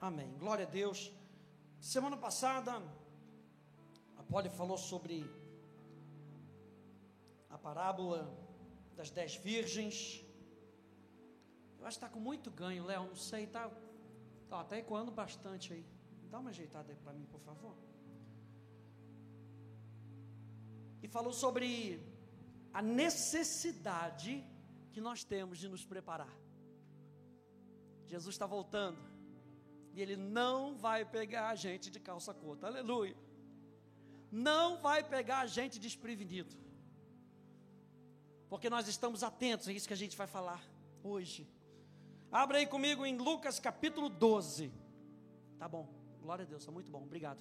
Amém. Glória a Deus. Semana passada, a Polly falou sobre a parábola das dez virgens. Eu acho que está com muito ganho, Léo. Não sei, está tá até ecoando bastante aí. Dá uma ajeitada aí para mim, por favor. E falou sobre a necessidade que nós temos de nos preparar. Jesus está voltando. E Ele não vai pegar a gente de calça curta. Aleluia. Não vai pegar a gente desprevenido. Porque nós estamos atentos, é isso que a gente vai falar hoje. Abra aí comigo em Lucas capítulo 12. Tá bom. Glória a Deus, está muito bom. Obrigado.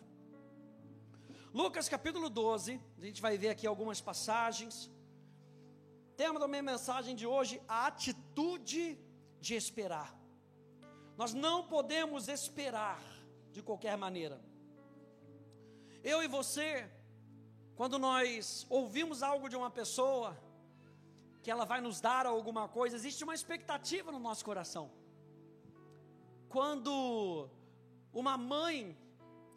Lucas capítulo 12, a gente vai ver aqui algumas passagens. Tema da minha mensagem de hoje: a atitude de esperar. Nós não podemos esperar de qualquer maneira. Eu e você, quando nós ouvimos algo de uma pessoa, que ela vai nos dar alguma coisa, existe uma expectativa no nosso coração. Quando uma mãe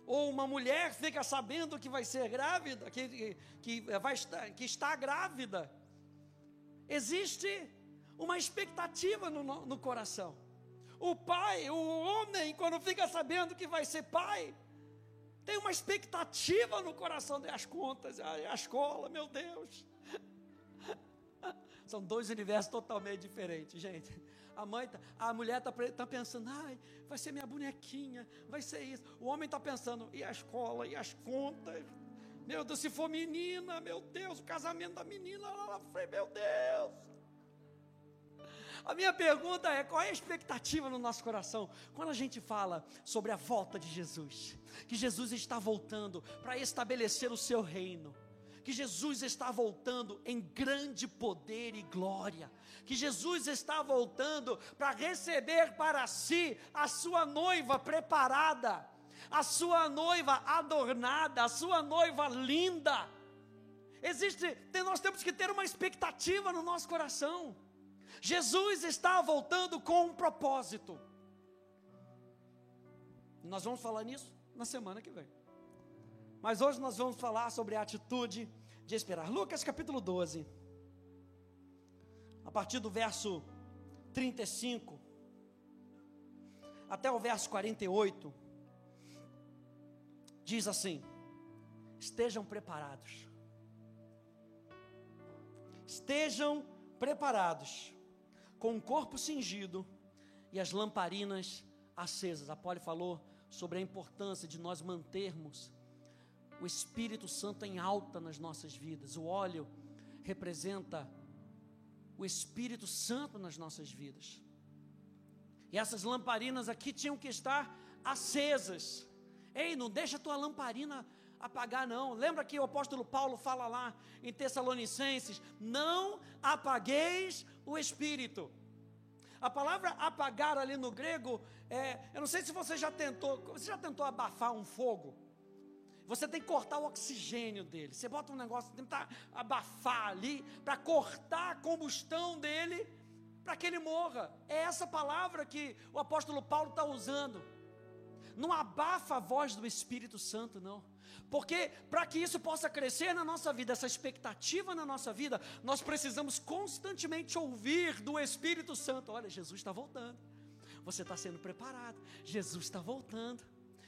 ou uma mulher fica sabendo que vai ser grávida, que, que, vai que está grávida, existe uma expectativa no, no coração. O pai, o homem, quando fica sabendo que vai ser pai, tem uma expectativa no coração das contas, a, escola, meu Deus. São dois universos totalmente diferentes, gente. A mãe, tá, a mulher está tá pensando, ai, vai ser minha bonequinha, vai ser isso. O homem está pensando, e a escola, e as contas. Meu Deus, se for menina, meu Deus, o casamento da menina lá na frente, meu Deus. A minha pergunta é: qual é a expectativa no nosso coração quando a gente fala sobre a volta de Jesus? Que Jesus está voltando para estabelecer o seu reino que Jesus está voltando em grande poder e glória, que Jesus está voltando para receber para si a sua noiva preparada, a sua noiva adornada, a sua noiva linda. Existe, nós temos que ter uma expectativa no nosso coração. Jesus está voltando com um propósito. Nós vamos falar nisso na semana que vem. Mas hoje nós vamos falar sobre a atitude de esperar. Lucas capítulo 12, a partir do verso 35 até o verso 48, diz assim: Estejam preparados. Estejam preparados com o corpo cingido e as lamparinas acesas. A Poli falou sobre a importância de nós mantermos o Espírito Santo em alta nas nossas vidas. O óleo representa o Espírito Santo nas nossas vidas. E essas lamparinas aqui tinham que estar acesas. Ei, não deixa a tua lamparina apagar, não. Lembra que o apóstolo Paulo fala lá em Tessalonicenses: não apagueis o espírito. A palavra apagar ali no grego é, eu não sei se você já tentou, você já tentou abafar um fogo? Você tem que cortar o oxigênio dele. Você bota um negócio, tentar abafar ali para cortar a combustão dele, para que ele morra. É essa palavra que o apóstolo Paulo está usando. Não abafa a voz do Espírito Santo, não. Porque para que isso possa crescer na nossa vida, essa expectativa na nossa vida, nós precisamos constantemente ouvir do Espírito Santo: olha, Jesus está voltando, você está sendo preparado, Jesus está voltando.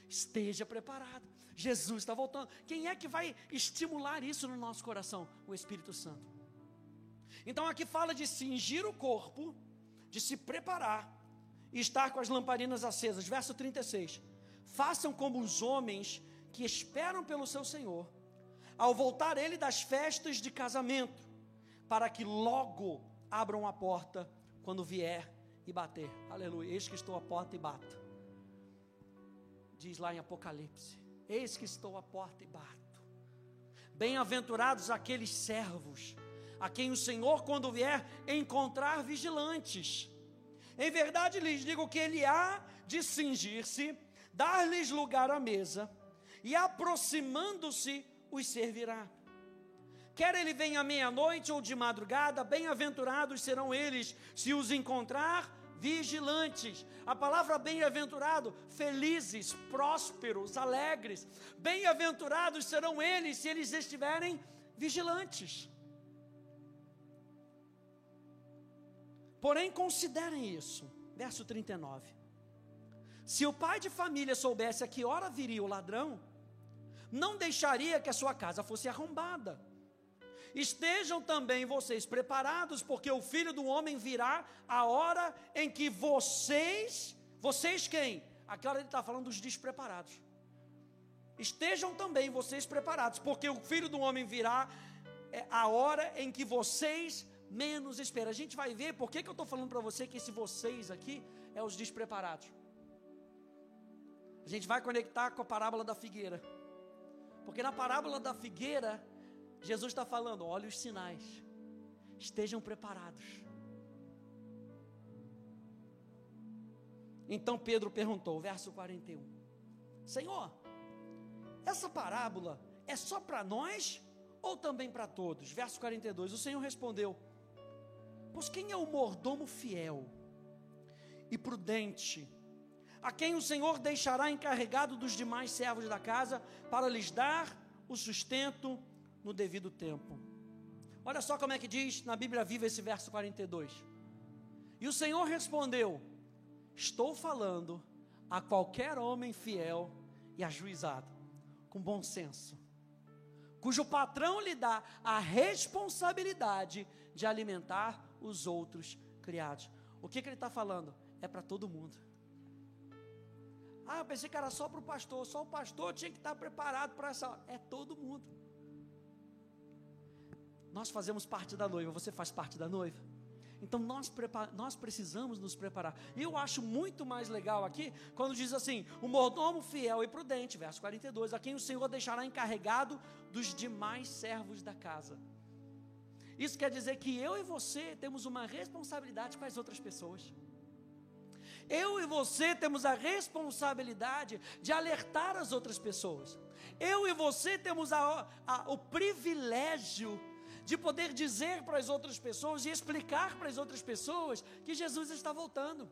Esteja preparado, Jesus está voltando. Quem é que vai estimular isso no nosso coração? O Espírito Santo. Então aqui fala de cingir o corpo, de se preparar e estar com as lamparinas acesas. Verso 36. Façam como os homens que esperam pelo seu Senhor, ao voltar ele das festas de casamento, para que logo abram a porta quando vier e bater. Aleluia. Eis que estou à porta e bato. Diz lá em Apocalipse: Eis que estou à porta e bato. Bem-aventurados aqueles servos, a quem o Senhor, quando vier, encontrar vigilantes. Em verdade lhes digo que ele há de cingir-se dar-lhes lugar à mesa, e aproximando-se, os servirá. Quer ele venha à meia-noite ou de madrugada, bem-aventurados serão eles, se os encontrar vigilantes. A palavra bem-aventurado, felizes, prósperos, alegres. Bem-aventurados serão eles se eles estiverem vigilantes. Porém, considerem isso. Verso 39. Se o pai de família soubesse a que hora viria o ladrão, não deixaria que a sua casa fosse arrombada. Estejam também vocês preparados, porque o filho do homem virá a hora em que vocês, vocês quem? Aquela ele está falando dos despreparados. Estejam também vocês preparados, porque o filho do homem virá é, a hora em que vocês menos esperam. A gente vai ver por que, que eu estou falando para você que esse vocês aqui é os despreparados. A gente vai conectar com a parábola da figueira. Porque na parábola da figueira, Jesus está falando: olha os sinais, estejam preparados. Então Pedro perguntou, verso 41, Senhor, essa parábola é só para nós ou também para todos? Verso 42, o Senhor respondeu: Pois quem é o mordomo fiel e prudente a quem o Senhor deixará encarregado dos demais servos da casa, para lhes dar o sustento no devido tempo. Olha só como é que diz na Bíblia Viva esse verso 42. E o Senhor respondeu: Estou falando a qualquer homem fiel e ajuizado, com bom senso, cujo patrão lhe dá a responsabilidade de alimentar os outros criados. O que, que ele está falando? É para todo mundo. Ah, eu pensei que era só para o pastor. Só o pastor tinha que estar preparado para essa. É todo mundo. Nós fazemos parte da noiva. Você faz parte da noiva. Então nós, nós precisamos nos preparar. E eu acho muito mais legal aqui quando diz assim: o mordomo fiel e prudente, verso 42, a quem o Senhor deixará encarregado dos demais servos da casa. Isso quer dizer que eu e você temos uma responsabilidade com as outras pessoas. Eu e você temos a responsabilidade de alertar as outras pessoas. Eu e você temos a, a, o privilégio de poder dizer para as outras pessoas e explicar para as outras pessoas que Jesus está voltando.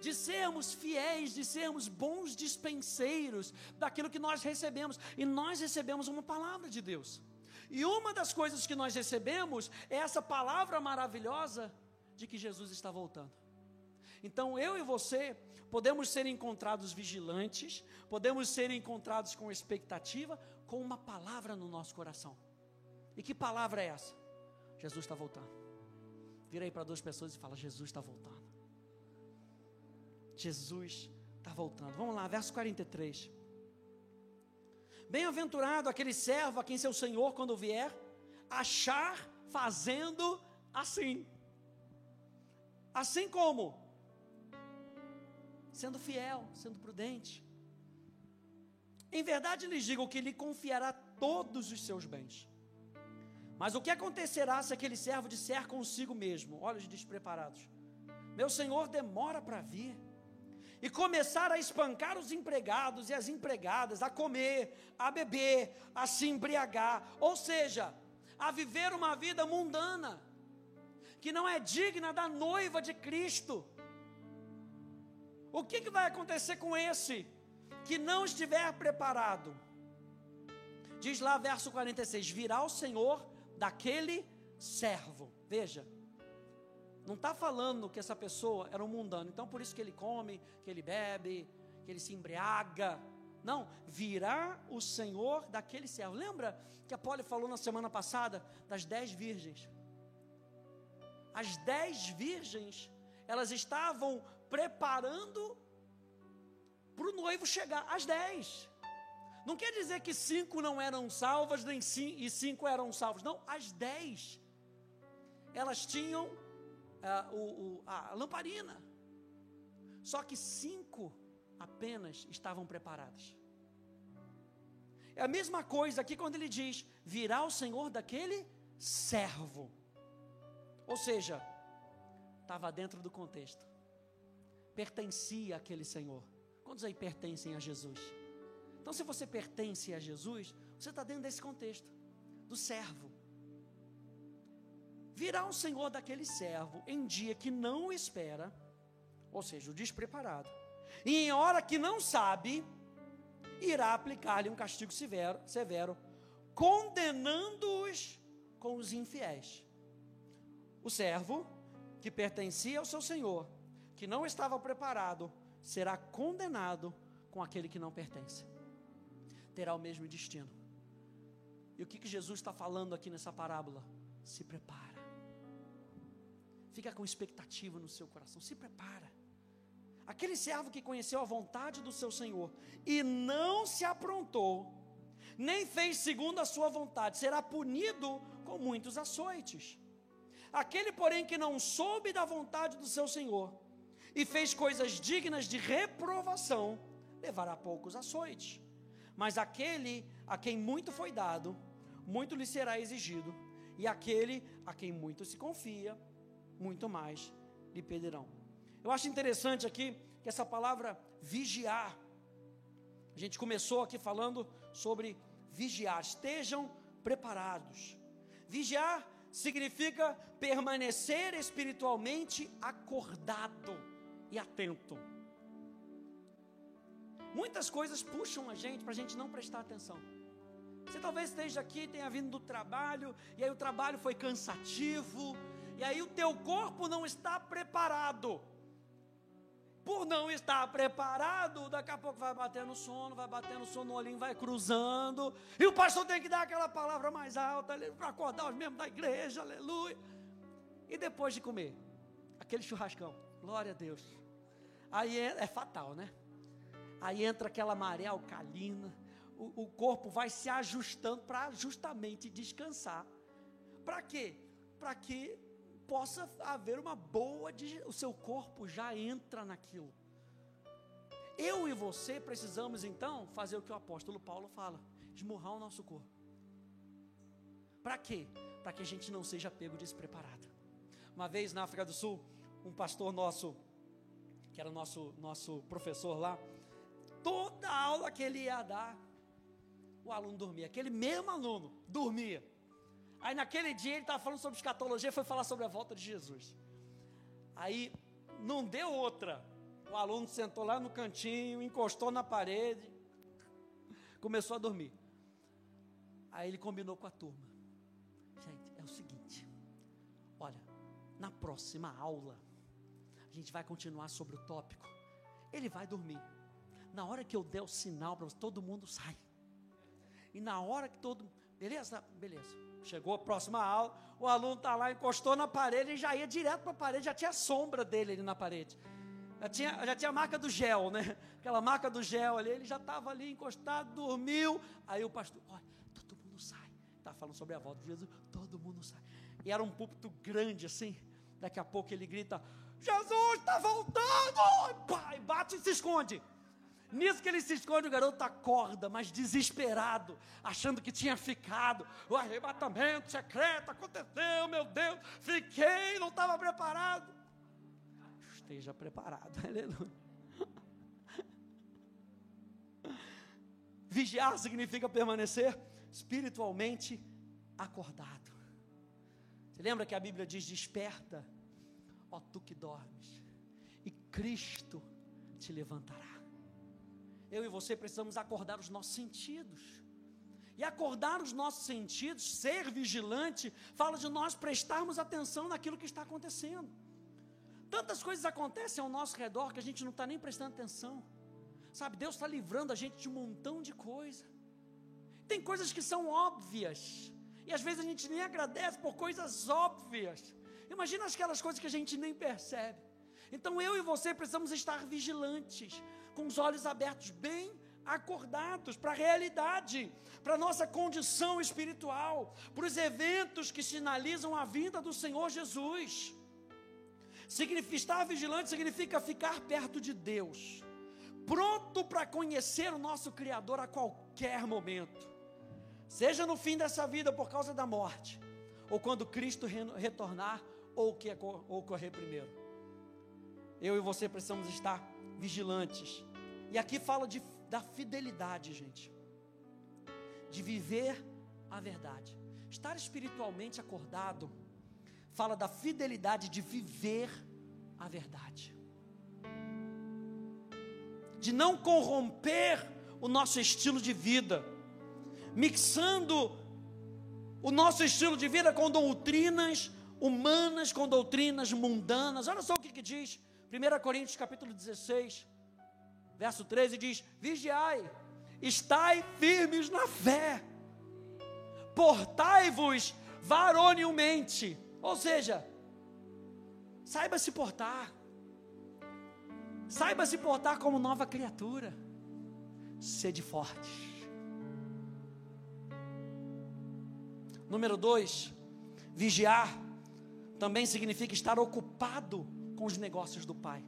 De sermos fiéis, de sermos bons dispenseiros daquilo que nós recebemos. E nós recebemos uma palavra de Deus. E uma das coisas que nós recebemos é essa palavra maravilhosa de que Jesus está voltando. Então eu e você podemos ser encontrados vigilantes, podemos ser encontrados com expectativa, com uma palavra no nosso coração. E que palavra é essa? Jesus está voltando. Virei para duas pessoas e fala: Jesus está voltando. Jesus está voltando. Vamos lá, verso 43. Bem-aventurado aquele servo a quem seu senhor, quando vier, achar fazendo assim. Assim como sendo fiel, sendo prudente. Em verdade lhes digo que lhe confiará todos os seus bens. Mas o que acontecerá se aquele servo disser consigo mesmo: Olha os despreparados, meu senhor demora para vir, e começar a espancar os empregados e as empregadas, a comer, a beber, a se embriagar, ou seja, a viver uma vida mundana, que não é digna da noiva de Cristo. O que, que vai acontecer com esse que não estiver preparado? Diz lá, verso 46: Virá o Senhor daquele servo. Veja, não está falando que essa pessoa era um mundano, então por isso que ele come, que ele bebe, que ele se embriaga. Não, virá o Senhor daquele servo. Lembra que a Poli falou na semana passada das dez virgens? As dez virgens, elas estavam preparando para o noivo chegar às dez. Não quer dizer que cinco não eram salvas nem cinco, e cinco eram salvos. Não, às dez. Elas tinham uh, o, o, a lamparina. Só que cinco apenas estavam preparadas. É a mesma coisa aqui quando ele diz: virá o Senhor daquele servo. Ou seja, estava dentro do contexto pertencia àquele Senhor. Quantos aí pertencem a Jesus? Então, se você pertence a Jesus, você está dentro desse contexto do servo. Virá o Senhor daquele servo em dia que não espera, ou seja, o despreparado, e em hora que não sabe, irá aplicar-lhe um castigo severo, severo condenando-os com os infiéis. O servo que pertencia ao seu senhor, que não estava preparado, será condenado com aquele que não pertence. Terá o mesmo destino. E o que, que Jesus está falando aqui nessa parábola? Se prepara. Fica com expectativa no seu coração. Se prepara. Aquele servo que conheceu a vontade do seu Senhor e não se aprontou, nem fez segundo a sua vontade, será punido com muitos açoites. Aquele, porém, que não soube da vontade do seu Senhor e fez coisas dignas de reprovação, levará poucos açoites. Mas aquele a quem muito foi dado, muito lhe será exigido, e aquele a quem muito se confia, muito mais lhe pedirão. Eu acho interessante aqui que essa palavra vigiar, a gente começou aqui falando sobre vigiar, estejam preparados. Vigiar significa permanecer espiritualmente acordado e atento. Muitas coisas puxam a gente para a gente não prestar atenção. Você talvez esteja aqui, tenha vindo do trabalho, e aí o trabalho foi cansativo, e aí o teu corpo não está preparado. Por não estar preparado, daqui a pouco vai bater no sono, vai bater no sono, o olhinho vai cruzando, e o pastor tem que dar aquela palavra mais alta para acordar os membros da igreja, aleluia. E depois de comer, aquele churrascão, glória a Deus. Aí é, é fatal, né? Aí entra aquela maré alcalina, o, o corpo vai se ajustando para justamente descansar. Para quê? Para que possa haver uma boa, o seu corpo já entra naquilo. Eu e você precisamos então fazer o que o apóstolo Paulo fala: esmurrar o nosso corpo. Para quê? Para que a gente não seja pego despreparado. Uma vez na África do Sul, um pastor nosso, que era nosso, nosso professor lá, toda aula que ele ia dar, o aluno dormia. Aquele mesmo aluno dormia. Aí naquele dia ele estava falando sobre escatologia, foi falar sobre a volta de Jesus. Aí não deu outra. O aluno sentou lá no cantinho, encostou na parede, começou a dormir. Aí ele combinou com a turma. Gente, é o seguinte: olha, na próxima aula, gente vai continuar sobre o tópico. Ele vai dormir. Na hora que eu der o sinal para todo mundo sai. E na hora que todo. Beleza? Beleza. Chegou a próxima aula, o aluno está lá, encostou na parede e já ia direto para a parede, já tinha a sombra dele ali na parede. Já tinha, já tinha a marca do gel, né? Aquela marca do gel ali, ele já estava ali encostado, dormiu. Aí o pastor, olha, todo mundo sai. Está falando sobre a volta de Jesus, todo mundo sai. E era um púlpito grande assim. Daqui a pouco ele grita: Jesus está voltando! Pai, bate e se esconde. Nisso que ele se esconde, o garoto acorda, mas desesperado, achando que tinha ficado. O arrebatamento secreto aconteceu, meu Deus, fiquei, não estava preparado. Esteja preparado, aleluia. Vigiar significa permanecer espiritualmente acordado. Você lembra que a Bíblia diz: Desperta, ó tu que dormes, e Cristo te levantará eu e você precisamos acordar os nossos sentidos. E acordar os nossos sentidos, ser vigilante, fala de nós prestarmos atenção naquilo que está acontecendo. Tantas coisas acontecem ao nosso redor que a gente não está nem prestando atenção. Sabe, Deus está livrando a gente de um montão de coisa. Tem coisas que são óbvias. E às vezes a gente nem agradece por coisas óbvias. Imagina aquelas coisas que a gente nem percebe. Então eu e você precisamos estar vigilantes com os olhos abertos, bem acordados para a realidade, para a nossa condição espiritual, para os eventos que sinalizam a vinda do Senhor Jesus. Significa, estar vigilante significa ficar perto de Deus, pronto para conhecer o nosso Criador a qualquer momento, seja no fim dessa vida por causa da morte, ou quando Cristo retornar, ou o que ocorrer primeiro. Eu e você precisamos estar vigilantes. E aqui fala de, da fidelidade, gente. De viver a verdade. Estar espiritualmente acordado fala da fidelidade de viver a verdade. de não corromper o nosso estilo de vida, mixando o nosso estilo de vida com doutrinas humanas, com doutrinas mundanas. Olha só o que, que diz 1 Coríntios capítulo 16, verso 13 diz: Vigiai, estai firmes na fé, portai-vos varonilmente, ou seja, saiba se portar, saiba se portar como nova criatura, sede forte. Número dois, vigiar também significa estar ocupado com os negócios do Pai.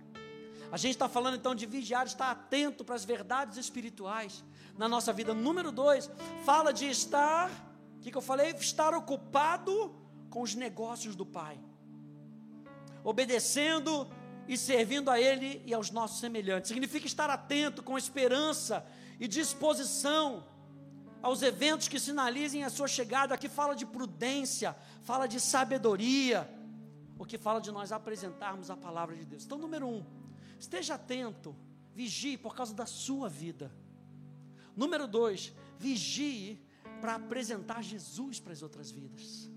A gente está falando então de vigiar, estar atento para as verdades espirituais na nossa vida. Número dois, fala de estar, o que, que eu falei? Estar ocupado com os negócios do Pai, obedecendo e servindo a Ele e aos nossos semelhantes. Significa estar atento, com esperança e disposição aos eventos que sinalizem a sua chegada. Aqui fala de prudência, fala de sabedoria, o que fala de nós apresentarmos a palavra de Deus. Então, número um, esteja atento, vigie por causa da sua vida. Número dois, vigie para apresentar Jesus para as outras vidas.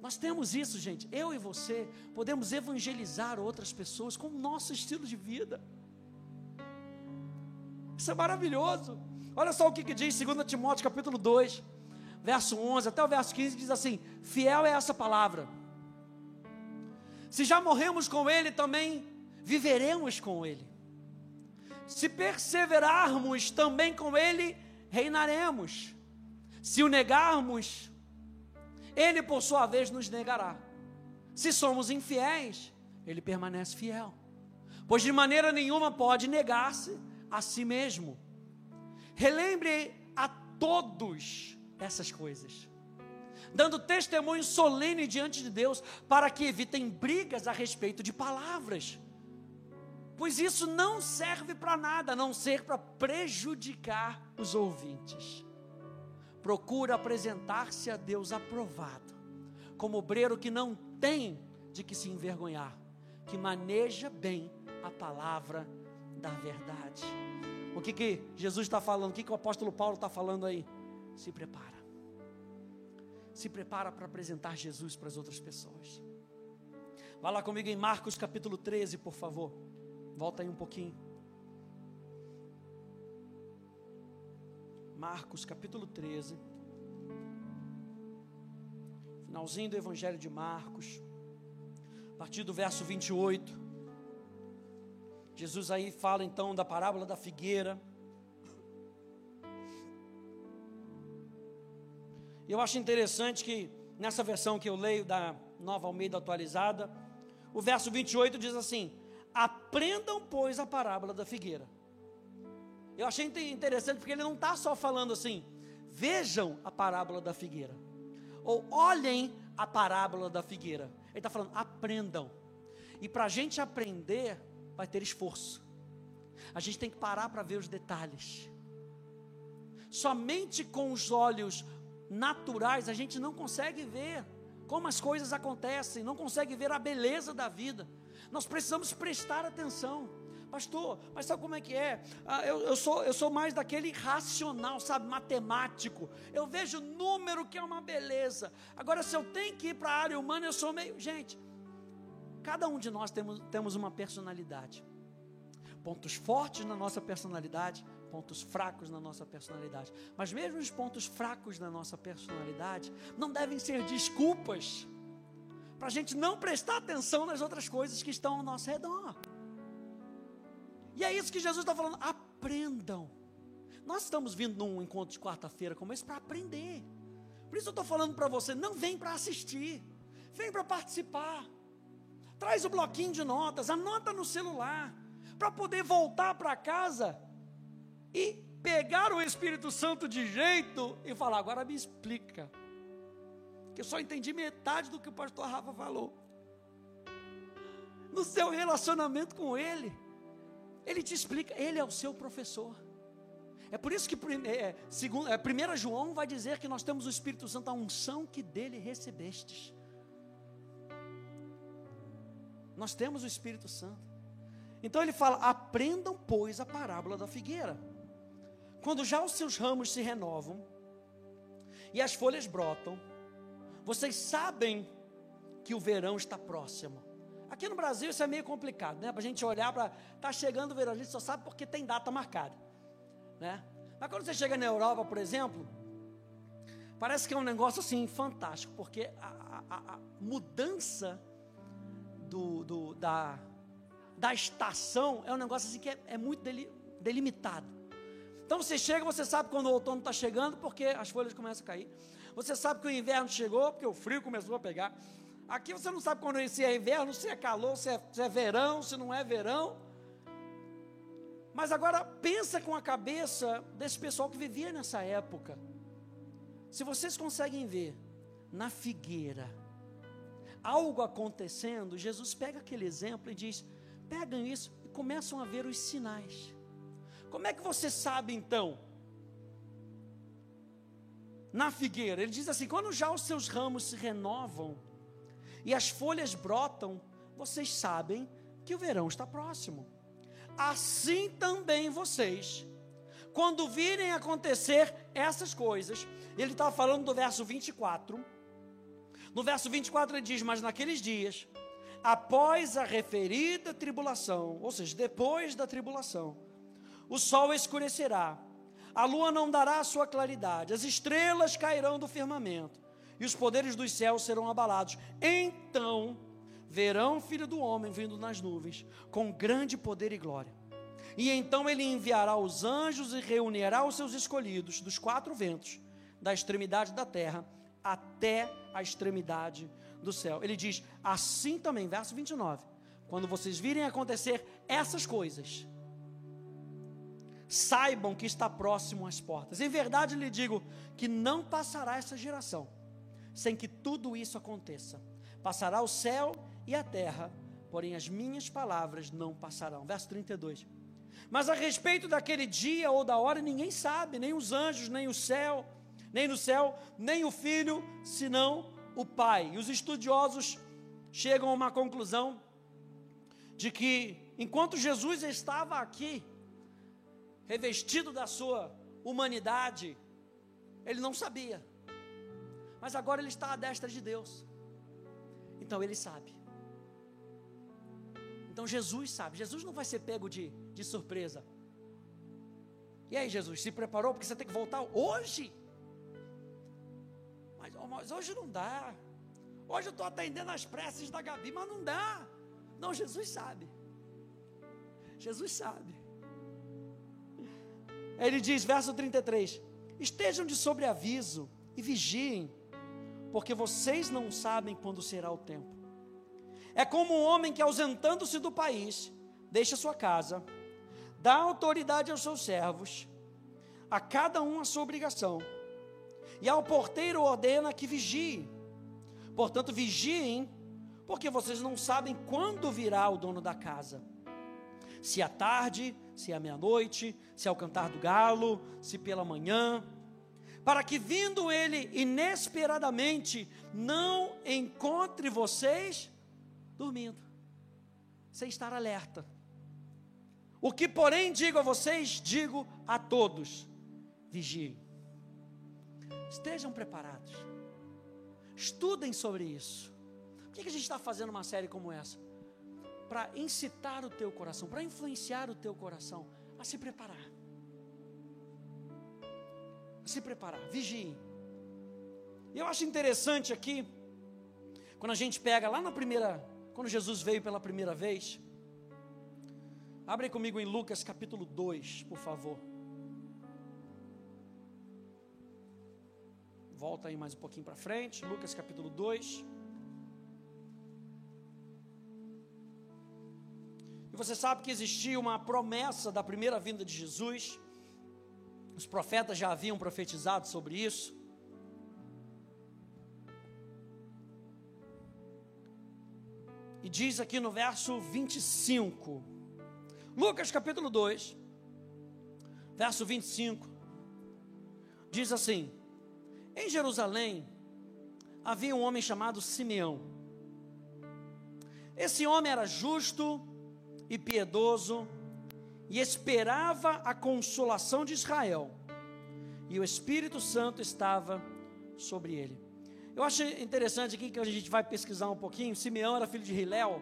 Nós temos isso, gente. Eu e você podemos evangelizar outras pessoas com o nosso estilo de vida. Isso é maravilhoso. Olha só o que, que diz 2 Timóteo capítulo 2, verso 11 até o verso 15, diz assim: Fiel é essa palavra se já morremos com Ele, também viveremos com Ele. Se perseverarmos também com Ele, reinaremos. Se o negarmos, Ele por sua vez nos negará. Se somos infiéis, Ele permanece fiel. Pois de maneira nenhuma pode negar-se a si mesmo. Relembre a todos essas coisas dando testemunho solene diante de Deus, para que evitem brigas a respeito de palavras. Pois isso não serve para nada, a não ser para prejudicar os ouvintes. Procura apresentar-se a Deus aprovado, como obreiro que não tem de que se envergonhar, que maneja bem a palavra da verdade. O que, que Jesus está falando? O que, que o apóstolo Paulo está falando aí? Se prepara se prepara para apresentar Jesus para as outras pessoas. Vá lá comigo em Marcos capítulo 13, por favor. Volta aí um pouquinho. Marcos capítulo 13. Finalzinho do Evangelho de Marcos. A partir do verso 28. Jesus aí fala então da parábola da figueira Eu acho interessante que nessa versão que eu leio da Nova Almeida atualizada, o verso 28 diz assim: Aprendam, pois, a parábola da figueira. Eu achei interessante porque ele não está só falando assim, vejam a parábola da figueira, ou olhem a parábola da figueira. Ele está falando, aprendam. E para a gente aprender, vai ter esforço. A gente tem que parar para ver os detalhes. Somente com os olhos naturais, a gente não consegue ver como as coisas acontecem, não consegue ver a beleza da vida. Nós precisamos prestar atenção. Pastor, mas sabe como é que é? Ah, eu, eu, sou, eu sou mais daquele racional, sabe, matemático. Eu vejo número que é uma beleza. Agora, se eu tenho que ir para a área humana, eu sou meio. Gente, cada um de nós temos, temos uma personalidade. Pontos fortes na nossa personalidade, pontos fracos na nossa personalidade. Mas mesmo os pontos fracos na nossa personalidade não devem ser desculpas para a gente não prestar atenção nas outras coisas que estão ao nosso redor. E é isso que Jesus está falando. Aprendam. Nós estamos vindo num encontro de quarta-feira como esse para aprender. Por isso eu estou falando para você: não vem para assistir, vem para participar. Traz o bloquinho de notas, anota no celular, para poder voltar para casa e pegar o Espírito Santo de jeito e falar: agora me explica. Que eu só entendi metade do que o pastor Rafa falou. No seu relacionamento com Ele, Ele te explica, Ele é o seu professor. É por isso que é, segundo, é, 1 João vai dizer que nós temos o Espírito Santo, a unção que dele recebestes. Nós temos o Espírito Santo. Então ele fala: aprendam, pois, a parábola da figueira. Quando já os seus ramos se renovam e as folhas brotam, vocês sabem que o verão está próximo. Aqui no Brasil isso é meio complicado, né? Para a gente olhar para. Está chegando o verão, a gente só sabe porque tem data marcada, né? Mas quando você chega na Europa, por exemplo, parece que é um negócio assim fantástico, porque a, a, a mudança do, do, da, da estação é um negócio assim que é, é muito delimitado. Então você chega, você sabe quando o outono está chegando, porque as folhas começam a cair. Você sabe que o inverno chegou, porque o frio começou a pegar. Aqui você não sabe quando se é inverno, se é calor, se é, se é verão, se não é verão. Mas agora pensa com a cabeça desse pessoal que vivia nessa época. Se vocês conseguem ver na figueira algo acontecendo, Jesus pega aquele exemplo e diz: pegam isso e começam a ver os sinais. Como é que você sabe então? Na figueira, ele diz assim: quando já os seus ramos se renovam e as folhas brotam, vocês sabem que o verão está próximo. Assim também vocês, quando virem acontecer essas coisas, ele está falando do verso 24. No verso 24 ele diz: Mas naqueles dias, após a referida tribulação, ou seja, depois da tribulação, o sol escurecerá, a lua não dará sua claridade, as estrelas cairão do firmamento, e os poderes dos céus serão abalados. Então verão o filho do homem vindo nas nuvens, com grande poder e glória. E então ele enviará os anjos e reunirá os seus escolhidos dos quatro ventos, da extremidade da terra até a extremidade do céu. Ele diz: assim também, verso 29, quando vocês virem acontecer essas coisas, saibam que está próximo às portas. Em verdade lhe digo que não passará essa geração sem que tudo isso aconteça. Passará o céu e a terra, porém as minhas palavras não passarão. Verso 32. Mas a respeito daquele dia ou da hora ninguém sabe, nem os anjos, nem o céu, nem no céu, nem o filho, senão o Pai. E os estudiosos chegam a uma conclusão de que enquanto Jesus estava aqui, revestido da sua humanidade, ele não sabia. Mas agora ele está à destra de Deus. Então ele sabe. Então Jesus sabe. Jesus não vai ser pego de, de surpresa. E aí, Jesus, se preparou? Porque você tem que voltar hoje. Mas, mas hoje não dá. Hoje eu estou atendendo as preces da Gabi, mas não dá. Não, Jesus sabe. Jesus sabe. Ele diz, verso 33: Estejam de sobreaviso e vigiem, porque vocês não sabem quando será o tempo. É como um homem que, ausentando-se do país, deixa sua casa, dá autoridade aos seus servos, a cada um a sua obrigação, e ao porteiro ordena que vigie. Portanto, vigiem, porque vocês não sabem quando virá o dono da casa se à tarde, se à meia-noite, se ao cantar do galo, se pela manhã, para que vindo ele inesperadamente não encontre vocês dormindo, sem estar alerta. O que, porém, digo a vocês, digo a todos: vigiem, estejam preparados, estudem sobre isso. Por que a gente está fazendo uma série como essa? Para incitar o teu coração, para influenciar o teu coração a se preparar. A se preparar, vigie. E eu acho interessante aqui, quando a gente pega lá na primeira, quando Jesus veio pela primeira vez, abre comigo em Lucas capítulo 2, por favor. Volta aí mais um pouquinho para frente, Lucas capítulo 2. Você sabe que existia uma promessa da primeira vinda de Jesus. Os profetas já haviam profetizado sobre isso. E diz aqui no verso 25, Lucas capítulo 2, verso 25, diz assim: Em Jerusalém havia um homem chamado Simeão. Esse homem era justo e piedoso, e esperava a consolação de Israel, e o Espírito Santo estava sobre ele. Eu acho interessante aqui que a gente vai pesquisar um pouquinho. Simeão era filho de Hilel,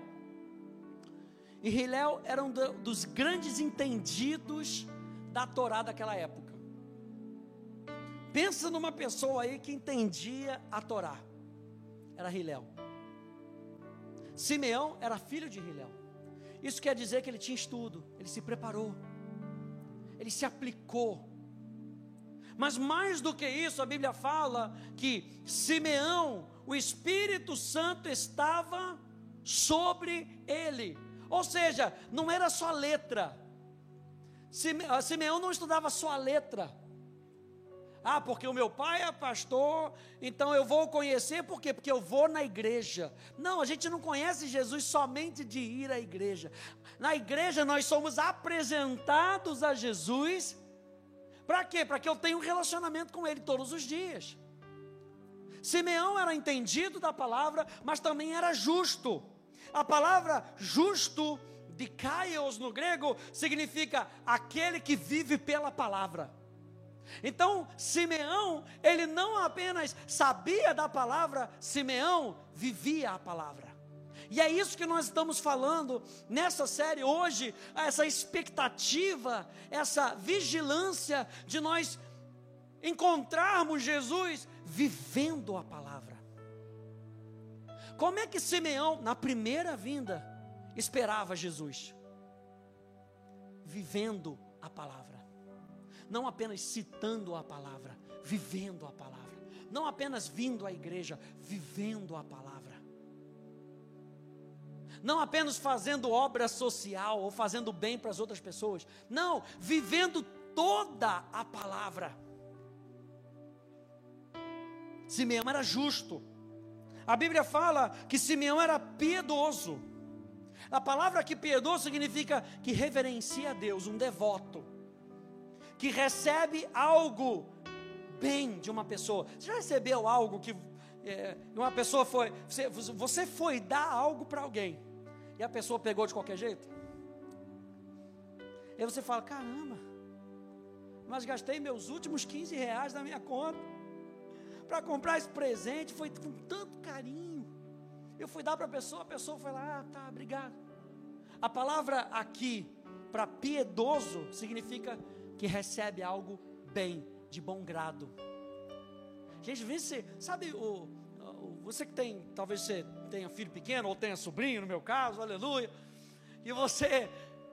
e Hilel era um dos grandes entendidos da Torá daquela época. Pensa numa pessoa aí que entendia a Torá. Era Hilel. Simeão era filho de Hilel. Isso quer dizer que ele tinha estudo, ele se preparou, ele se aplicou. Mas mais do que isso, a Bíblia fala que Simeão, o Espírito Santo estava sobre ele. Ou seja, não era só letra. Simeão não estudava só a letra. Ah, porque o meu pai é pastor, então eu vou conhecer, por quê? Porque eu vou na igreja. Não, a gente não conhece Jesus somente de ir à igreja. Na igreja nós somos apresentados a Jesus. Para quê? Para que eu tenha um relacionamento com Ele todos os dias. Simeão era entendido da palavra, mas também era justo. A palavra justo, de kaios no grego, significa aquele que vive pela palavra. Então, Simeão, ele não apenas sabia da palavra, Simeão vivia a palavra. E é isso que nós estamos falando nessa série hoje, essa expectativa, essa vigilância de nós encontrarmos Jesus vivendo a palavra. Como é que Simeão, na primeira vinda, esperava Jesus? Vivendo a palavra não apenas citando a palavra, vivendo a palavra, não apenas vindo à igreja, vivendo a palavra. Não apenas fazendo obra social ou fazendo bem para as outras pessoas, não, vivendo toda a palavra. Simeão era justo. A Bíblia fala que Simeão era piedoso. A palavra que piedoso significa que reverencia a Deus, um devoto que recebe algo bem de uma pessoa. Você já recebeu algo que é, uma pessoa foi, você, você foi dar algo para alguém e a pessoa pegou de qualquer jeito? E você fala: caramba, mas gastei meus últimos 15 reais da minha conta para comprar esse presente, foi com tanto carinho. Eu fui dar para a pessoa, a pessoa foi lá, ah, tá, obrigado. A palavra aqui para piedoso significa que recebe algo bem, de bom grado. Gente, vê se, sabe, o, o, você que tem, talvez você tenha filho pequeno ou tenha sobrinho, no meu caso, aleluia, e você,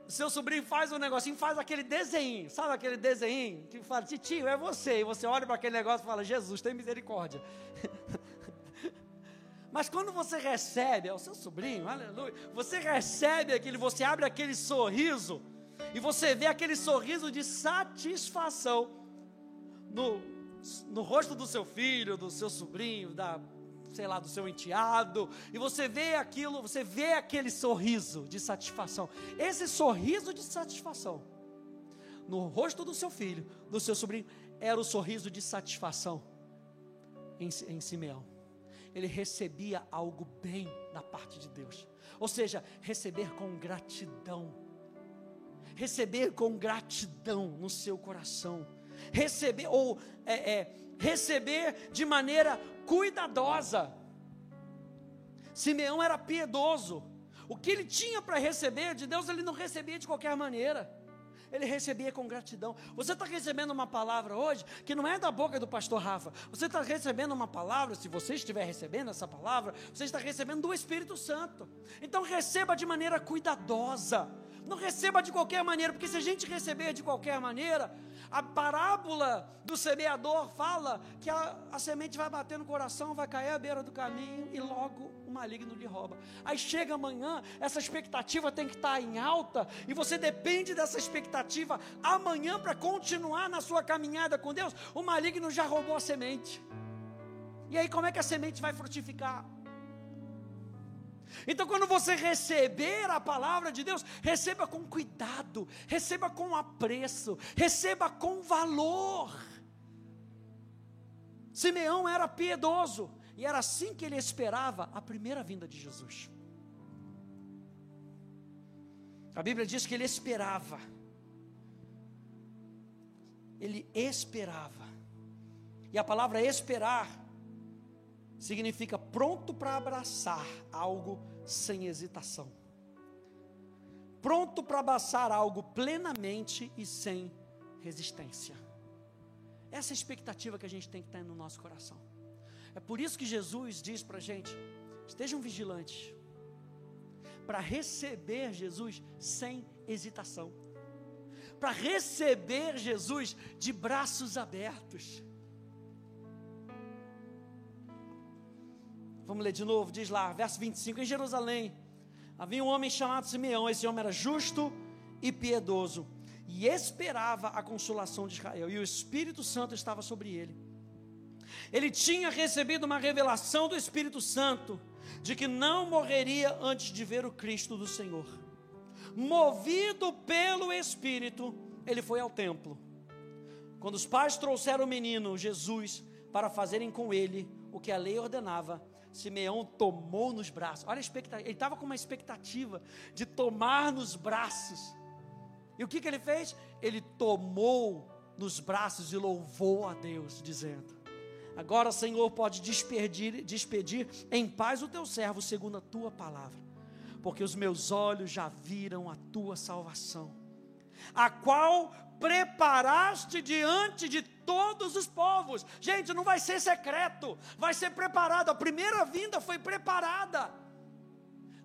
seu sobrinho faz um negocinho, faz aquele desenho, sabe aquele desenho que fala, tio, é você, e você olha para aquele negócio e fala, Jesus, tem misericórdia. Mas quando você recebe, é o seu sobrinho, aleluia, você recebe aquele, você abre aquele sorriso, e você vê aquele sorriso de satisfação no, no rosto do seu filho, do seu sobrinho, da, sei lá, do seu enteado, e você vê aquilo, você vê aquele sorriso de satisfação. Esse sorriso de satisfação no rosto do seu filho, do seu sobrinho, era o sorriso de satisfação em, em Simeão. Ele recebia algo bem da parte de Deus, ou seja, receber com gratidão receber com gratidão no seu coração, receber ou é, é, receber de maneira cuidadosa. Simeão era piedoso. O que ele tinha para receber de Deus, ele não recebia de qualquer maneira. Ele recebia com gratidão. Você está recebendo uma palavra hoje que não é da boca do pastor Rafa. Você está recebendo uma palavra, se você estiver recebendo essa palavra, você está recebendo do Espírito Santo. Então receba de maneira cuidadosa não receba de qualquer maneira, porque se a gente receber de qualquer maneira, a parábola do semeador fala que a, a, semente vai bater no coração, vai cair à beira do caminho e logo o maligno lhe rouba. Aí chega amanhã, essa expectativa tem que estar em alta e você depende dessa expectativa amanhã para continuar na sua caminhada com Deus. O maligno já roubou a semente. E aí, como é que a semente vai frutificar? Então, quando você receber a palavra de Deus, receba com cuidado, receba com apreço, receba com valor. Simeão era piedoso e era assim que ele esperava a primeira vinda de Jesus. A Bíblia diz que ele esperava. Ele esperava. E a palavra esperar significa pronto para abraçar algo sem hesitação. Pronto para abraçar algo plenamente e sem resistência. Essa é a expectativa que a gente tem que ter no nosso coração. É por isso que Jesus diz para a gente: estejam vigilantes, para receber Jesus sem hesitação, para receber Jesus de braços abertos. Vamos ler de novo, diz lá, verso 25: Em Jerusalém havia um homem chamado Simeão, esse homem era justo e piedoso, e esperava a consolação de Israel, e o Espírito Santo estava sobre ele. Ele tinha recebido uma revelação do Espírito Santo de que não morreria antes de ver o Cristo do Senhor. Movido pelo Espírito, ele foi ao templo. Quando os pais trouxeram o menino Jesus para fazerem com ele o que a lei ordenava, Simeão tomou nos braços. Olha a expectativa, ele estava com uma expectativa de tomar nos braços. E o que, que ele fez? Ele tomou nos braços e louvou a Deus, dizendo: Agora, Senhor, pode despedir, despedir em paz o teu servo, segundo a tua palavra, porque os meus olhos já viram a tua salvação, a qual preparaste diante de todos os povos. Gente, não vai ser secreto, vai ser preparado. A primeira vinda foi preparada.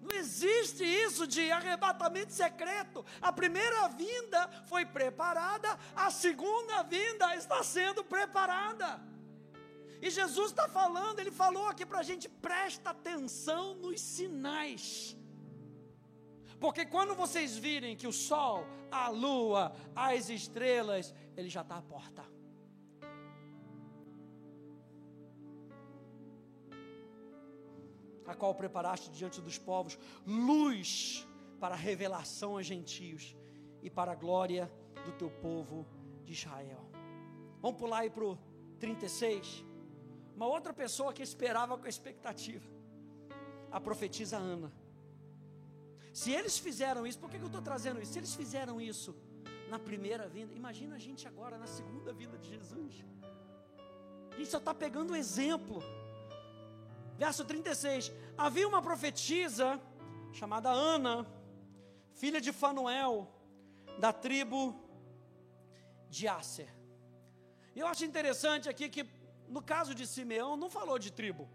Não existe isso de arrebatamento secreto. A primeira vinda foi preparada, a segunda vinda está sendo preparada. E Jesus está falando, ele falou aqui para a gente: presta atenção nos sinais. Porque quando vocês virem que o sol, a lua, as estrelas, ele já está à porta. A qual preparaste diante dos povos luz para a revelação aos gentios e para a glória do teu povo de Israel. Vamos pular aí para o 36. Uma outra pessoa que esperava com expectativa, a profetisa Ana. Se eles fizeram isso, por que, eu estou trazendo isso? Se eles fizeram isso na primeira vinda, imagina a gente agora na segunda vinda de Jesus. A gente só está pegando um exemplo. Verso 36: Havia uma profetisa chamada Ana, filha de Fanuel, da tribo de Asser. E eu acho interessante aqui que, no caso de Simeão, não falou de tribo.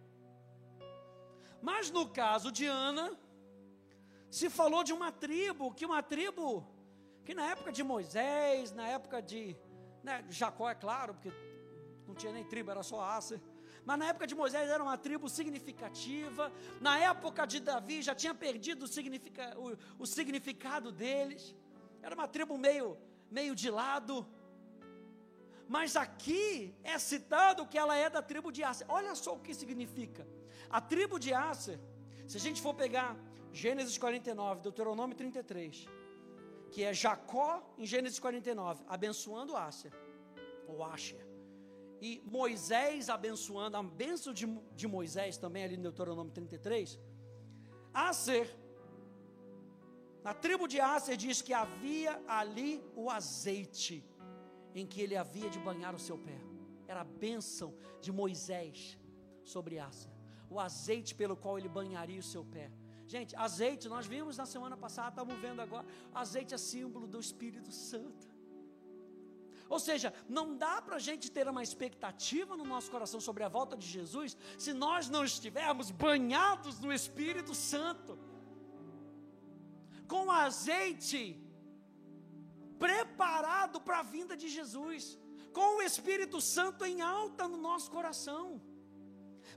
Mas no caso de Ana, se falou de uma tribo, que uma tribo, que na época de Moisés, na época de né, Jacó, é claro, porque não tinha nem tribo, era só Acer. Mas na época de Moisés era uma tribo significativa. Na época de Davi já tinha perdido o, significa, o, o significado deles. Era uma tribo meio, meio de lado. Mas aqui é citado que ela é da tribo de Acer. Olha só o que significa. A tribo de Acer, se a gente for pegar Gênesis 49, Deuteronômio 33, que é Jacó em Gênesis 49, abençoando Ásia, ou Asher, e Moisés abençoando, a bênção de, de Moisés também ali no Deuteronômio 33, Aser, na tribo de Aser diz que havia ali o azeite em que ele havia de banhar o seu pé, era a bênção de Moisés sobre Aser, o azeite pelo qual ele banharia o seu pé. Gente, azeite, nós vimos na semana passada, estamos vendo agora, azeite é símbolo do Espírito Santo. Ou seja, não dá para a gente ter uma expectativa no nosso coração sobre a volta de Jesus, se nós não estivermos banhados no Espírito Santo, com azeite preparado para a vinda de Jesus, com o Espírito Santo em alta no nosso coração.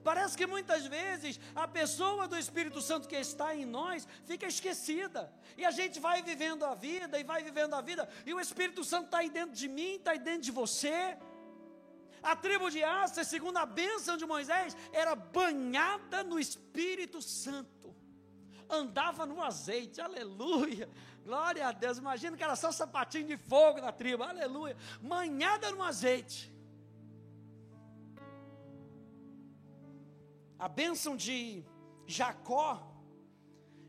Parece que muitas vezes a pessoa do Espírito Santo que está em nós fica esquecida. E a gente vai vivendo a vida e vai vivendo a vida, e o Espírito Santo está aí dentro de mim, está aí dentro de você. A tribo de Asa, segundo a bênção de Moisés, era banhada no Espírito Santo, andava no azeite, aleluia, glória a Deus. Imagina que era só sapatinho de fogo na tribo, aleluia, banhada no azeite. A bênção de Jacó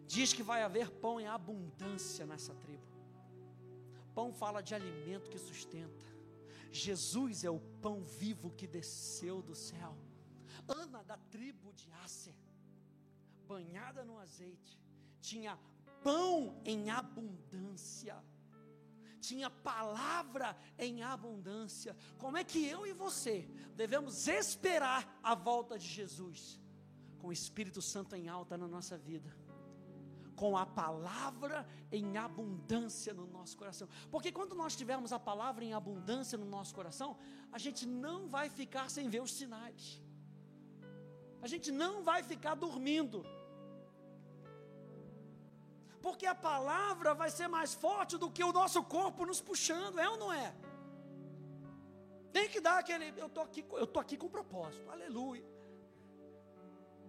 diz que vai haver pão em abundância nessa tribo. Pão fala de alimento que sustenta. Jesus é o pão vivo que desceu do céu. Ana, da tribo de Asser, banhada no azeite, tinha pão em abundância, tinha palavra em abundância. Como é que eu e você devemos esperar a volta de Jesus? Com o Espírito Santo em alta na nossa vida com a palavra em abundância no nosso coração. Porque quando nós tivermos a palavra em abundância no nosso coração, a gente não vai ficar sem ver os sinais. A gente não vai ficar dormindo. Porque a palavra vai ser mais forte do que o nosso corpo nos puxando, é ou não é? Tem que dar aquele, eu tô aqui, eu tô aqui com propósito. Aleluia.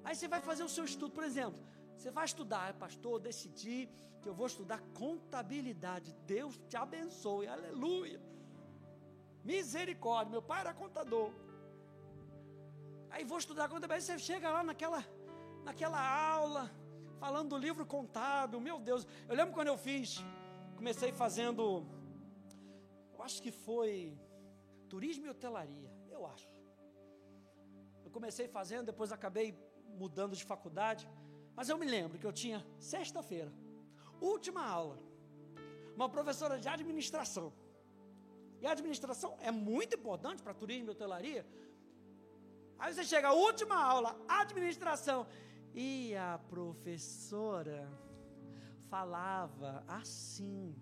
Aí você vai fazer o seu estudo, por exemplo, você vai estudar, pastor, decidi que eu vou estudar contabilidade. Deus te abençoe, aleluia. Misericórdia, meu pai era contador. Aí vou estudar contabilidade, você chega lá naquela, naquela aula, falando do livro contábil, meu Deus. Eu lembro quando eu fiz, comecei fazendo, eu acho que foi turismo e hotelaria, eu acho. Eu comecei fazendo, depois acabei mudando de faculdade. Mas eu me lembro que eu tinha sexta-feira, última aula, uma professora de administração. E a administração é muito importante para turismo e hotelaria. Aí você chega, última aula, administração. E a professora falava assim.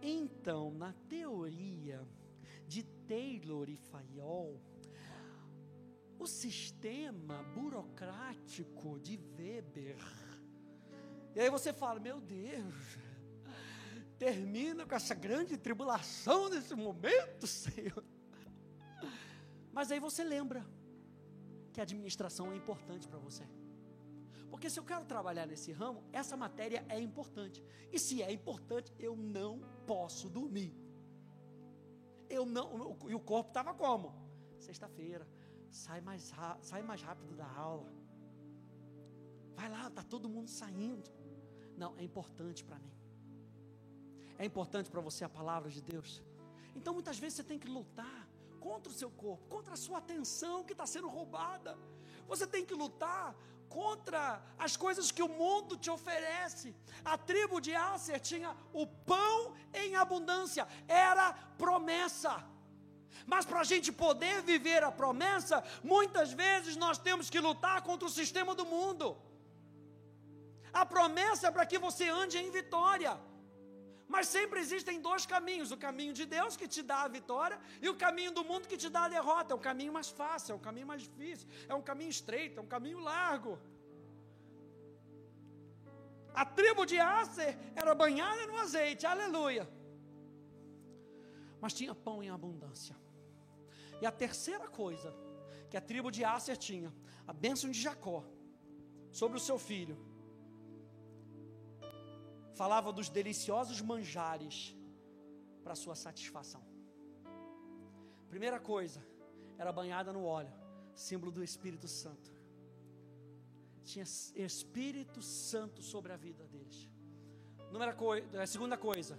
Então, na teoria de Taylor e Fayol, o sistema burocrático de Weber. E aí você fala: Meu Deus, termina com essa grande tribulação nesse momento, Senhor. Mas aí você lembra que a administração é importante para você. Porque se eu quero trabalhar nesse ramo, essa matéria é importante. E se é importante, eu não posso dormir. Eu não, e o corpo estava como? Sexta-feira, sai mais, sai mais rápido da aula. Vai lá, está todo mundo saindo. Não, é importante para mim. É importante para você a palavra de Deus. Então muitas vezes você tem que lutar contra o seu corpo, contra a sua atenção que está sendo roubada. Você tem que lutar contra as coisas que o mundo te oferece. A tribo de Aser tinha o pão em abundância, era promessa. Mas para a gente poder viver a promessa, muitas vezes nós temos que lutar contra o sistema do mundo. A promessa é para que você ande em vitória. Mas sempre existem dois caminhos: o caminho de Deus que te dá a vitória e o caminho do mundo que te dá a derrota. É um caminho mais fácil, é um caminho mais difícil, é um caminho estreito, é um caminho largo. A tribo de Aser era banhada no azeite, aleluia. Mas tinha pão em abundância. E a terceira coisa que a tribo de Asser tinha, a bênção de Jacó sobre o seu filho, falava dos deliciosos manjares para sua satisfação. Primeira coisa, era banhada no óleo, símbolo do Espírito Santo. Tinha Espírito Santo sobre a vida deles. Número a segunda coisa,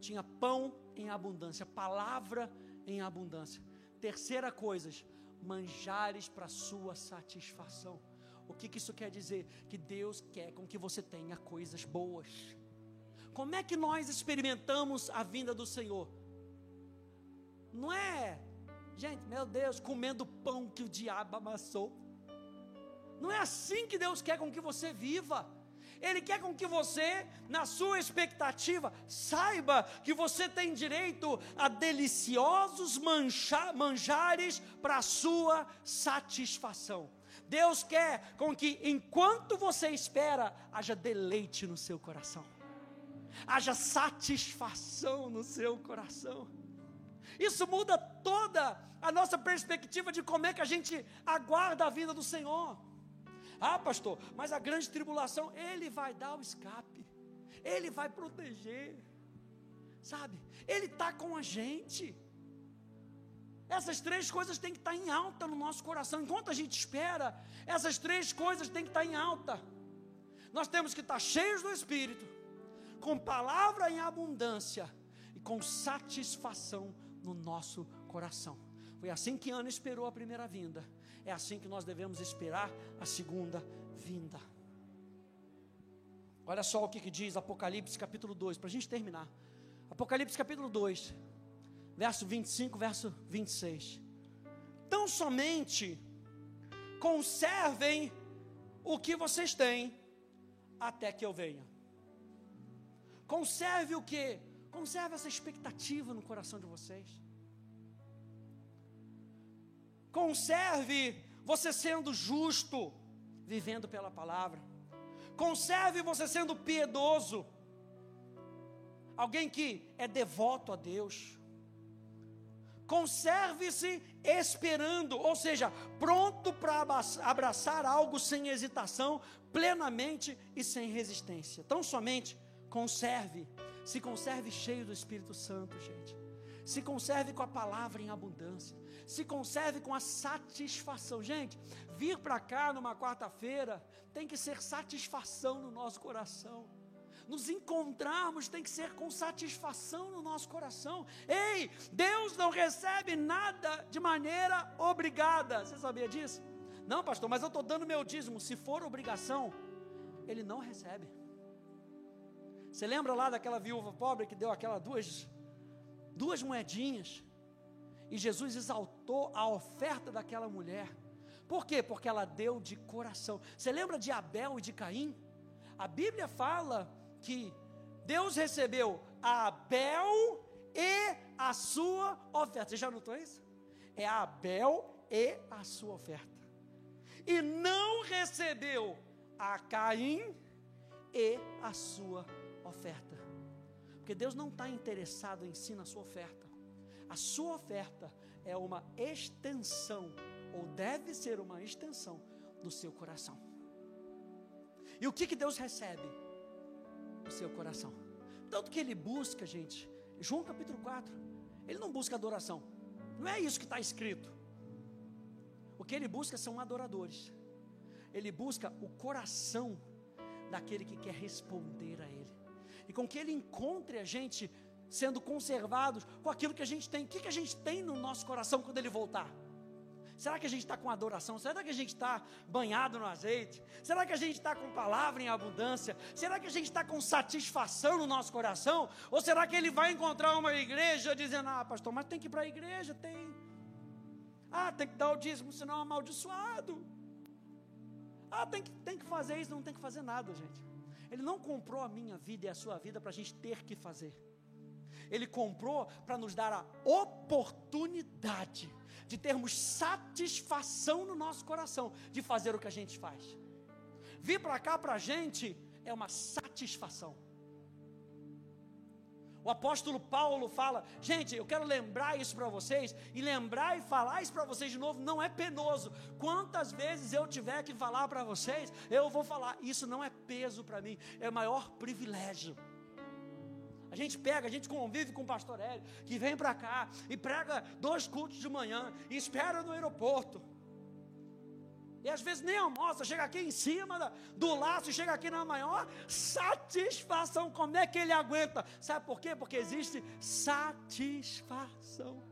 tinha pão em abundância, palavra em abundância. Terceira coisa, manjares para sua satisfação. O que, que isso quer dizer? Que Deus quer com que você tenha coisas boas. Como é que nós experimentamos a vinda do Senhor? Não é, gente, meu Deus, comendo pão que o diabo amassou. Não é assim que Deus quer com que você viva. Ele quer com que você, na sua expectativa, saiba que você tem direito a deliciosos mancha, manjares para a sua satisfação. Deus quer com que, enquanto você espera, haja deleite no seu coração, haja satisfação no seu coração. Isso muda toda a nossa perspectiva de como é que a gente aguarda a vida do Senhor. Ah, pastor, mas a grande tribulação, Ele vai dar o escape, Ele vai proteger, sabe? Ele está com a gente. Essas três coisas têm que estar em alta no nosso coração. Enquanto a gente espera, essas três coisas têm que estar em alta. Nós temos que estar cheios do Espírito, com palavra em abundância e com satisfação no nosso coração. Foi assim que Ana esperou a primeira vinda. É assim que nós devemos esperar a segunda vinda. Olha só o que, que diz Apocalipse capítulo 2, para a gente terminar. Apocalipse capítulo 2, verso 25, verso 26. Tão somente conservem o que vocês têm até que eu venha. Conserve o que? Conserve essa expectativa no coração de vocês. Conserve você sendo justo, vivendo pela palavra. Conserve você sendo piedoso, alguém que é devoto a Deus. Conserve-se esperando, ou seja, pronto para abraçar algo sem hesitação, plenamente e sem resistência. Tão somente conserve, se conserve cheio do Espírito Santo, gente. Se conserve com a palavra em abundância. Se conserve com a satisfação. Gente, vir para cá numa quarta-feira tem que ser satisfação no nosso coração nos encontrarmos tem que ser com satisfação no nosso coração. Ei, Deus não recebe nada de maneira obrigada. Você sabia disso? Não, pastor, mas eu estou dando meu dízimo. Se for obrigação, Ele não recebe. Você lembra lá daquela viúva pobre que deu aquelas duas, duas moedinhas? E Jesus exaltou a oferta daquela mulher. Por quê? Porque ela deu de coração. Você lembra de Abel e de Caim? A Bíblia fala que Deus recebeu Abel e a sua oferta. Você já notou isso? É Abel e a sua oferta. E não recebeu a Caim e a sua oferta. Porque Deus não está interessado em si na sua oferta. A sua oferta é uma extensão, ou deve ser uma extensão, do seu coração. E o que, que Deus recebe? o seu coração. Tanto que ele busca, gente, João capítulo 4, ele não busca adoração, não é isso que está escrito. O que ele busca são adoradores, ele busca o coração daquele que quer responder a ele, e com que ele encontre a gente sendo conservados com aquilo que a gente tem. O que, que a gente tem no nosso coração quando ele voltar? Será que a gente está com adoração? Será que a gente está banhado no azeite? Será que a gente está com palavra em abundância? Será que a gente está com satisfação no nosso coração? Ou será que ele vai encontrar uma igreja dizendo: Ah, pastor, mas tem que ir para a igreja? Tem. Ah, tem que dar o dízimo, senão é amaldiçoado. Ah, tem que, tem que fazer isso, não tem que fazer nada, gente. Ele não comprou a minha vida e a sua vida para a gente ter que fazer. Ele comprou para nos dar a oportunidade de termos satisfação no nosso coração de fazer o que a gente faz. Vir para cá para a gente é uma satisfação. O apóstolo Paulo fala: gente, eu quero lembrar isso para vocês, e lembrar e falar isso para vocês de novo não é penoso. Quantas vezes eu tiver que falar para vocês, eu vou falar. Isso não é peso para mim, é o maior privilégio. A gente pega, a gente convive com o pastor Hélio, que vem para cá e prega dois cultos de manhã e espera no aeroporto. E às vezes nem almoça, chega aqui em cima da, do laço, chega aqui na maior satisfação. Como é que ele aguenta? Sabe por quê? Porque existe satisfação.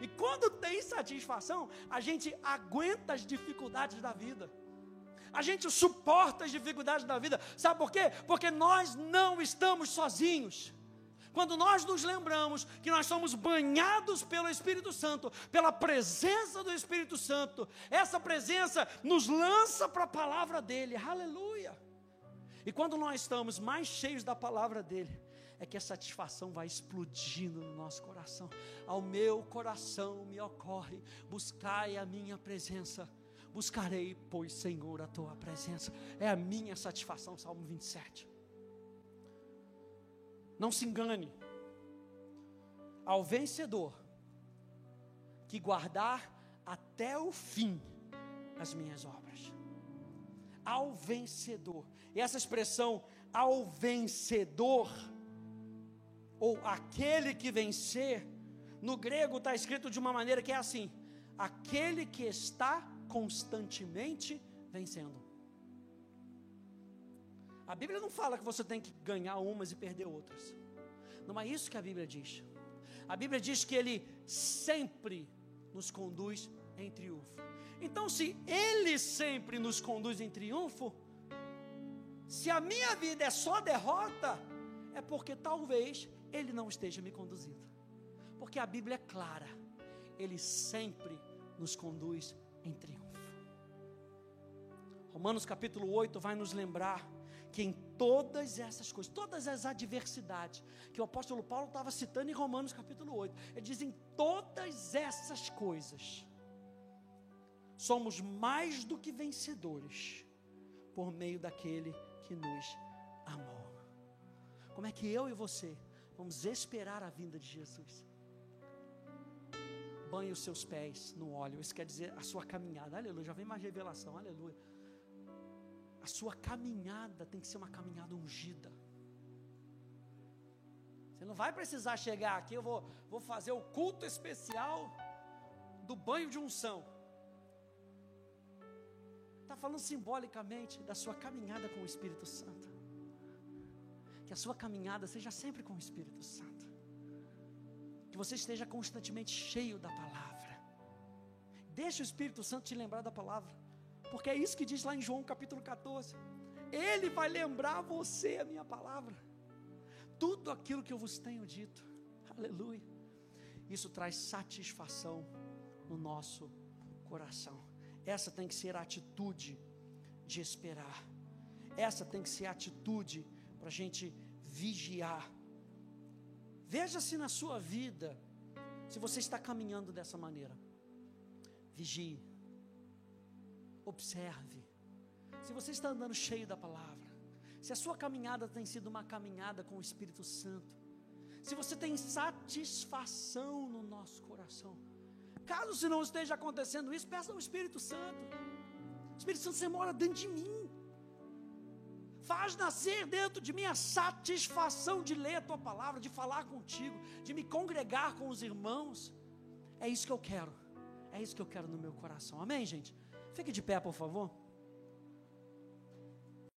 E quando tem satisfação, a gente aguenta as dificuldades da vida. A gente suporta as dificuldades da vida. Sabe por quê? Porque nós não estamos sozinhos. Quando nós nos lembramos que nós somos banhados pelo Espírito Santo, pela presença do Espírito Santo, essa presença nos lança para a palavra dele, aleluia. E quando nós estamos mais cheios da palavra dele, é que a satisfação vai explodindo no nosso coração. Ao meu coração me ocorre: buscai a minha presença. Buscarei, pois, Senhor, a tua presença. É a minha satisfação, Salmo 27. Não se engane. Ao vencedor que guardar até o fim as minhas obras. Ao vencedor. E essa expressão ao vencedor ou aquele que vencer, no grego está escrito de uma maneira que é assim: aquele que está constantemente vencendo. A Bíblia não fala que você tem que ganhar umas e perder outras. Não é isso que a Bíblia diz. A Bíblia diz que Ele sempre nos conduz em triunfo. Então, se Ele sempre nos conduz em triunfo, se a minha vida é só derrota, é porque talvez Ele não esteja me conduzindo. Porque a Bíblia é clara, Ele sempre nos conduz em triunfo. Romanos capítulo 8 vai nos lembrar que em todas essas coisas, todas as adversidades que o apóstolo Paulo estava citando em Romanos capítulo 8, ele diz: em todas essas coisas, somos mais do que vencedores por meio daquele que nos amou. Como é que eu e você vamos esperar a vinda de Jesus? Banhe os seus pés no óleo, isso quer dizer a sua caminhada, aleluia. Já vem mais revelação, aleluia a sua caminhada tem que ser uma caminhada ungida. Você não vai precisar chegar aqui, eu vou, vou fazer o culto especial do banho de unção. Está falando simbolicamente da sua caminhada com o Espírito Santo. Que a sua caminhada seja sempre com o Espírito Santo. Que você esteja constantemente cheio da palavra. Deixe o Espírito Santo te lembrar da palavra. Porque é isso que diz lá em João capítulo 14. Ele vai lembrar você a minha palavra. Tudo aquilo que eu vos tenho dito. Aleluia. Isso traz satisfação no nosso coração. Essa tem que ser a atitude de esperar. Essa tem que ser a atitude para a gente vigiar. Veja se na sua vida, se você está caminhando dessa maneira. Vigie Observe. Se você está andando cheio da palavra, se a sua caminhada tem sido uma caminhada com o Espírito Santo, se você tem satisfação no nosso coração, caso se não esteja acontecendo isso, peça ao Espírito Santo. Espírito Santo, você mora dentro de mim. Faz nascer dentro de mim a satisfação de ler a tua palavra, de falar contigo, de me congregar com os irmãos. É isso que eu quero. É isso que eu quero no meu coração. Amém, gente? Fique de pé, por favor.